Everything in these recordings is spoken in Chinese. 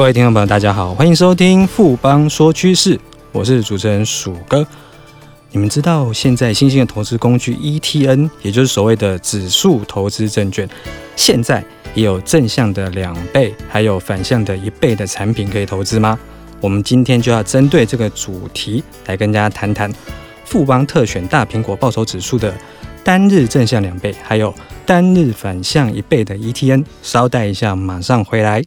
各位听众朋友，大家好，欢迎收听富邦说趋势，我是主持人鼠哥。你们知道现在新兴的投资工具 ETN，也就是所谓的指数投资证券，现在也有正向的两倍，还有反向的一倍的产品可以投资吗？我们今天就要针对这个主题来跟大家谈谈富邦特选大苹果报酬指数的单日正向两倍，还有单日反向一倍的 ETN。稍待一下，马上回来。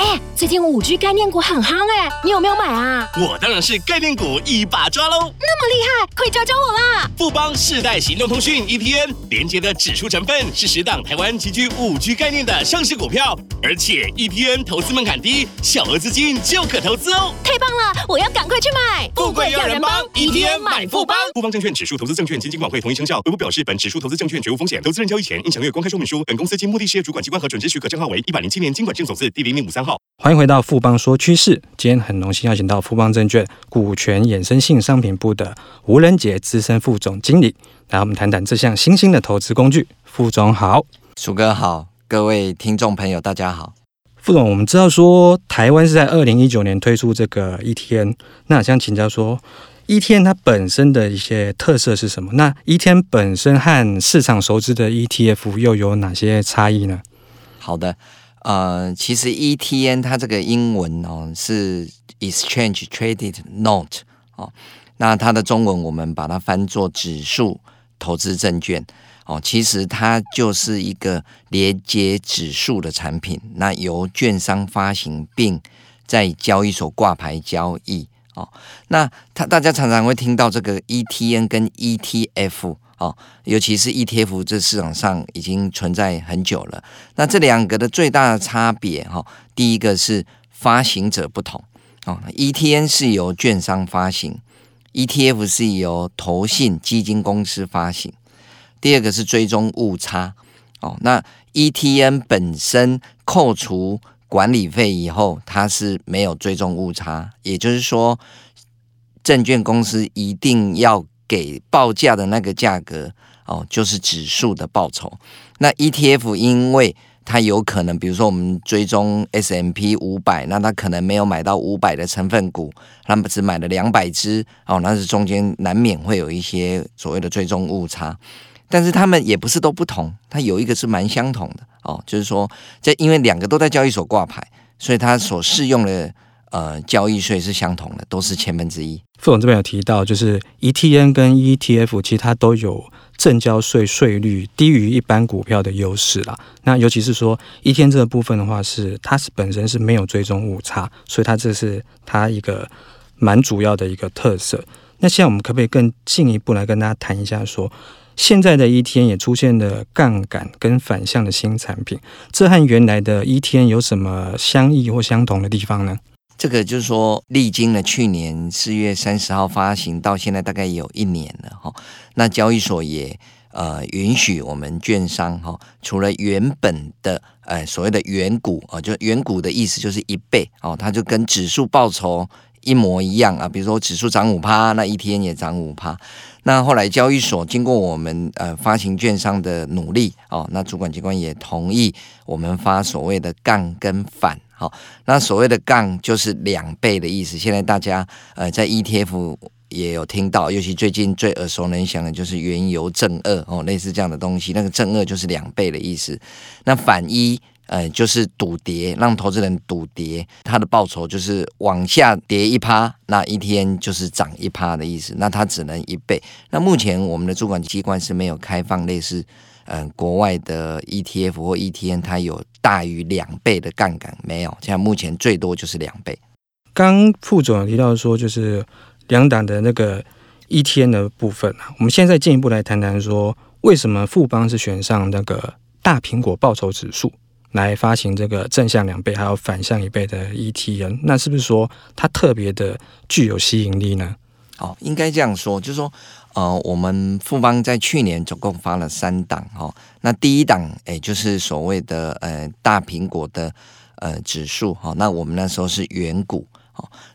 哎，最近五 G 概念股很夯哎，你有没有买啊？我当然是概念股一把抓喽！那么厉害，快教教我啦！富邦世代行动通讯 ETN 连接的指数成分是十档台湾极具五 G 概念的上市股票，而且 ETN 投资门槛低，小额资金就可投资哦！太棒了，我要赶快去买！富贵要人帮，ETN 买富邦。富邦证券指数投资证券经金管会同意生效。微博表示，本指数投资证券绝无风险，投资人交易前应详阅公开说明书。本公司经目的事业主管机关核准之许可证号为一百零七年金管证总字第零零五三号。欢迎回到富邦说趋势，今天很荣幸邀请到富邦证券股权衍生性商品部的吴仁杰资深副总经理，来我们谈谈这项新兴的投资工具。副总好，鼠哥好，各位听众朋友大家好。副总，我们知道说台湾是在二零一九年推出这个 ETN，那想请教说 ETN 它本身的一些特色是什么？那 ETN 本身和市场熟知的 ETF 又有哪些差异呢？好的。呃，其实 ETN 它这个英文哦是 Exchange Traded Note 哦，那它的中文我们把它翻作指数投资证券哦，其实它就是一个连接指数的产品，那由券商发行并在交易所挂牌交易哦，那它大家常常会听到这个 ETN 跟 ETF。哦，尤其是 ETF，这市场上已经存在很久了。那这两个的最大的差别，哈，第一个是发行者不同。哦，ETN 是由券商发行，ETF 是由投信基金公司发行。第二个是追踪误差。哦，那 ETN 本身扣除管理费以后，它是没有追踪误差，也就是说，证券公司一定要。给报价的那个价格哦，就是指数的报酬。那 ETF 因为它有可能，比如说我们追踪 S M P 五百，那它可能没有买到五百的成分股，那么只买了两百只哦，那是中间难免会有一些所谓的追踪误差。但是他们也不是都不同，它有一个是蛮相同的哦，就是说这因为两个都在交易所挂牌，所以它所适用的。呃，交易税是相同的，都是千分之一。副总这边有提到，就是 ETN 跟 ETF 其实它都有正交税税率低于一般股票的优势啦。那尤其是说 ETN 这个部分的话是，它是本身是没有追踪误差，所以它这是它一个蛮主要的一个特色。那现在我们可不可以更进一步来跟大家谈一下，说现在的 ETN 也出现了杠杆跟反向的新产品，这和原来的 ETN 有什么相异或相同的地方呢？这个就是说，历经了去年四月三十号发行到现在，大概有一年了哈。那交易所也呃允许我们券商哈，除了原本的呃所谓的原股啊，就原股的意思就是一倍哦，它就跟指数报酬一模一样啊。比如说指数涨五趴，那一天也涨五趴。那后来交易所经过我们呃发行券商的努力哦，那主管机关也同意我们发所谓的杠跟反。好，那所谓的杠就是两倍的意思。现在大家呃在 ETF 也有听到，尤其最近最耳熟能详的就是原油正二哦，类似这样的东西。那个正二就是两倍的意思。那反一呃就是赌跌，让投资人赌跌，它的报酬就是往下跌一趴，那一天就是涨一趴的意思。那它只能一倍。那目前我们的主管机关是没有开放类似。嗯，国外的 ETF 或 ETN 它有大于两倍的杠杆没有？现在目前最多就是两倍。刚副总提到说，就是两档的那个 ETN 的部分啊，我们现在进一步来谈谈说，为什么富邦是选上那个大苹果报酬指数来发行这个正向两倍还有反向一倍的 ETN？那是不是说它特别的具有吸引力呢？哦，应该这样说，就是说。呃，我们富邦在去年总共发了三档哈，那第一档哎就是所谓的呃大苹果的呃指数哈，那我们那时候是远股，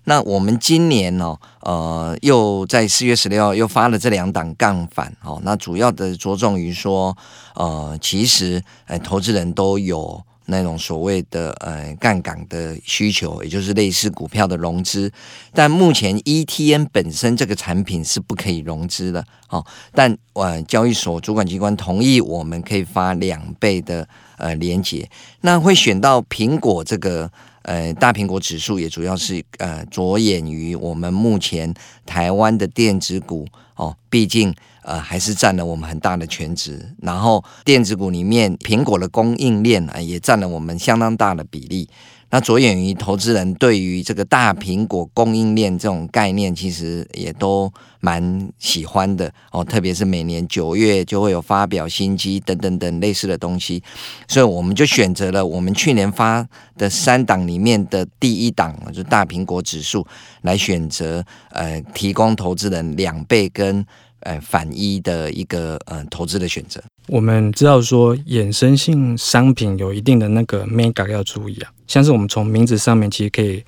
那我们今年呢呃又在四月十六号又发了这两档杠反哦，那主要的着重于说呃其实呃投资人都有那种所谓的呃杠杆的需求，也就是类似股票的融资。但目前 ETN 本身这个产品是不可以融资的哦。但呃交易所主管机关同意，我们可以发两倍的呃连接。那会选到苹果这个呃大苹果指数，也主要是呃着眼于我们目前台湾的电子股哦，毕竟。呃，还是占了我们很大的全值，然后电子股里面，苹果的供应链啊，也占了我们相当大的比例。那着眼于投资人对于这个大苹果供应链这种概念，其实也都蛮喜欢的哦。特别是每年九月就会有发表新机等等等类似的东西，所以我们就选择了我们去年发的三档里面的第一档，就大苹果指数来选择，呃，提供投资人两倍跟。呃，反一的一个呃投资的选择。我们知道说，衍生性商品有一定的那个 mega 要注意啊，像是我们从名字上面其实可以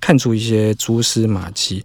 看出一些蛛丝马迹。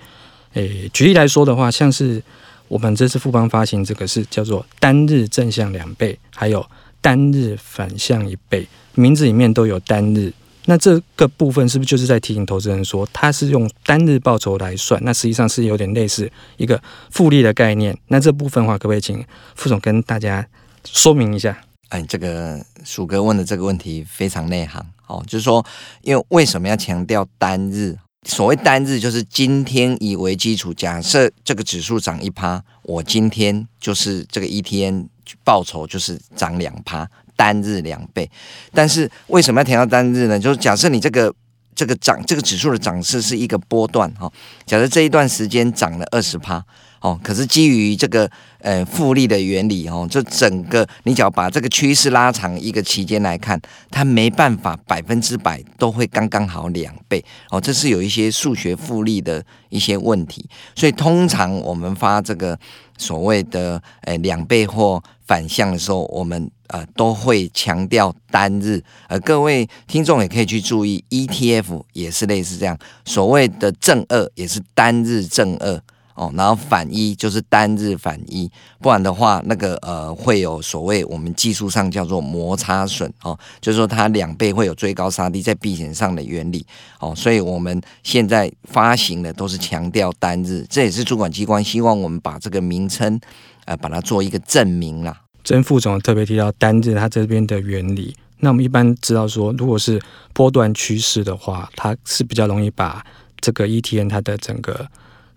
诶，举例来说的话，像是我们这次富邦发行这个是叫做单日正向两倍，还有单日反向一倍，名字里面都有单日。那这个部分是不是就是在提醒投资人说，它是用单日报酬来算？那实际上是有点类似一个复利的概念。那这部分的话，可不可以请副总跟大家说明一下？哎，这个鼠哥问的这个问题非常内行哦，就是说，因为为什么要强调单日？所谓单日，就是今天以为基础，假设这个指数涨一趴，我今天就是这个一天报酬就是涨两趴。单日两倍，但是为什么要填到单日呢？就是假设你这个这个涨这个指数的涨势是一个波段哈，假设这一段时间涨了二十趴哦，可是基于这个呃复利的原理哦，就整个你只要把这个趋势拉长一个期间来看，它没办法百分之百都会刚刚好两倍哦，这是有一些数学复利的一些问题，所以通常我们发这个所谓的呃两倍或反向的时候，我们呃都会强调单日，呃各位听众也可以去注意，ETF 也是类似这样，所谓的正二也是单日正二。哦，然后反一就是单日反一，不然的话，那个呃会有所谓我们技术上叫做摩擦损哦，就是说它两倍会有追高杀低在避险上的原理哦，所以我们现在发行的都是强调单日，这也是主管机关希望我们把这个名称呃把它做一个证明啦。曾副总特别提到单日它这边的原理，那我们一般知道说，如果是波段趋势的话，它是比较容易把这个 ETN 它的整个。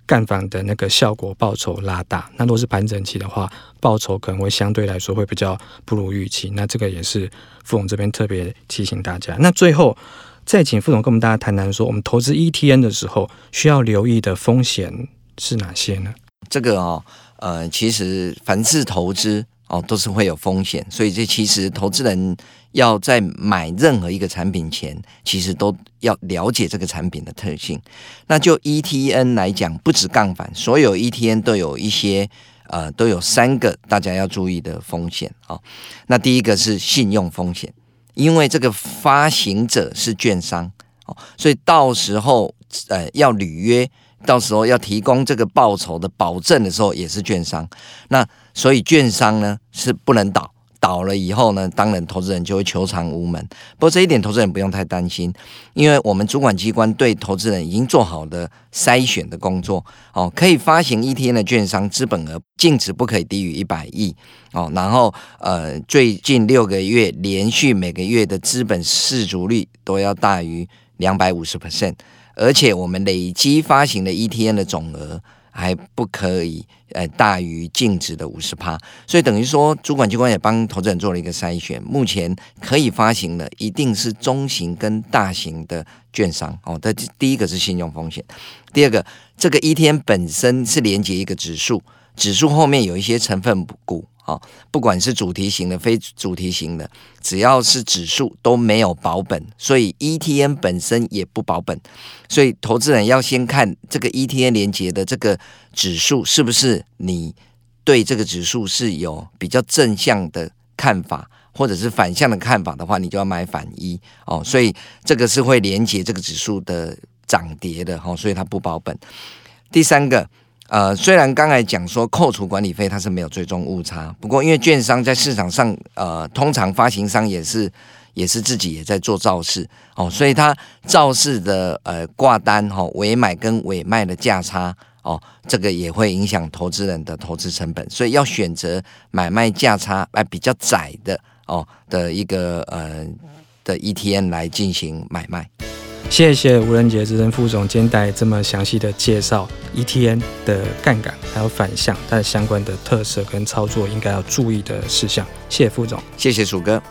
干房的那个效果报酬拉大，那如果是盘整期的话，报酬可能会相对来说会比较不如预期。那这个也是副总这边特别提醒大家。那最后再请副总跟我们大家谈谈说，我们投资 ETN 的时候需要留意的风险是哪些呢？这个哦，呃，其实凡是投资哦都是会有风险，所以这其实投资人。要在买任何一个产品前，其实都要了解这个产品的特性。那就 ETN 来讲，不止杠杆，所有 ETN 都有一些呃，都有三个大家要注意的风险啊、哦。那第一个是信用风险，因为这个发行者是券商哦，所以到时候呃要履约，到时候要提供这个报酬的保证的时候，也是券商。那所以券商呢是不能倒。倒了以后呢，当然投资人就会求偿无门。不过这一点投资人不用太担心，因为我们主管机关对投资人已经做好的筛选的工作哦。可以发行 ETN 的券商资本额净值不可以低于一百亿哦。然后呃，最近六个月连续每个月的资本适足率都要大于两百五十 percent，而且我们累积发行的 ETN 的总额。还不可以，呃，大于净值的五十趴，所以等于说，主管机关也帮投资人做了一个筛选。目前可以发行的，一定是中型跟大型的券商哦。这第一个是信用风险，第二个，这个一天本身是连接一个指数，指数后面有一些成分股。哦，不管是主题型的、非主题型的，只要是指数都没有保本，所以 ETN 本身也不保本。所以投资人要先看这个 ETN 连接的这个指数是不是你对这个指数是有比较正向的看法，或者是反向的看法的话，你就要买反一哦。所以这个是会连接这个指数的涨跌的哦，所以它不保本。第三个。呃，虽然刚才讲说扣除管理费它是没有追踪误差，不过因为券商在市场上，呃，通常发行商也是也是自己也在做造市哦，所以它造市的呃挂单哈委买跟委卖的价差哦，这个也会影响投资人的投资成本，所以要选择买卖价差来比较窄的哦的一个呃的 ETN 来进行买卖。谢谢吴仁杰资深副总监带这么详细的介绍 ETN 的杠杆还有反向它的相关的特色跟操作应该要注意的事项。谢谢副总，谢谢鼠哥。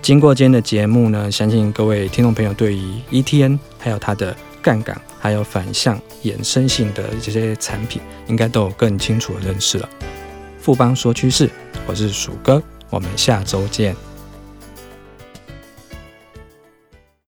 经过今天的节目呢，相信各位听众朋友对于 ETN 还有它的杠杆还有反向衍生性的这些产品，应该都有更清楚的认识了。富邦说趋势，我是鼠哥，我们下周见。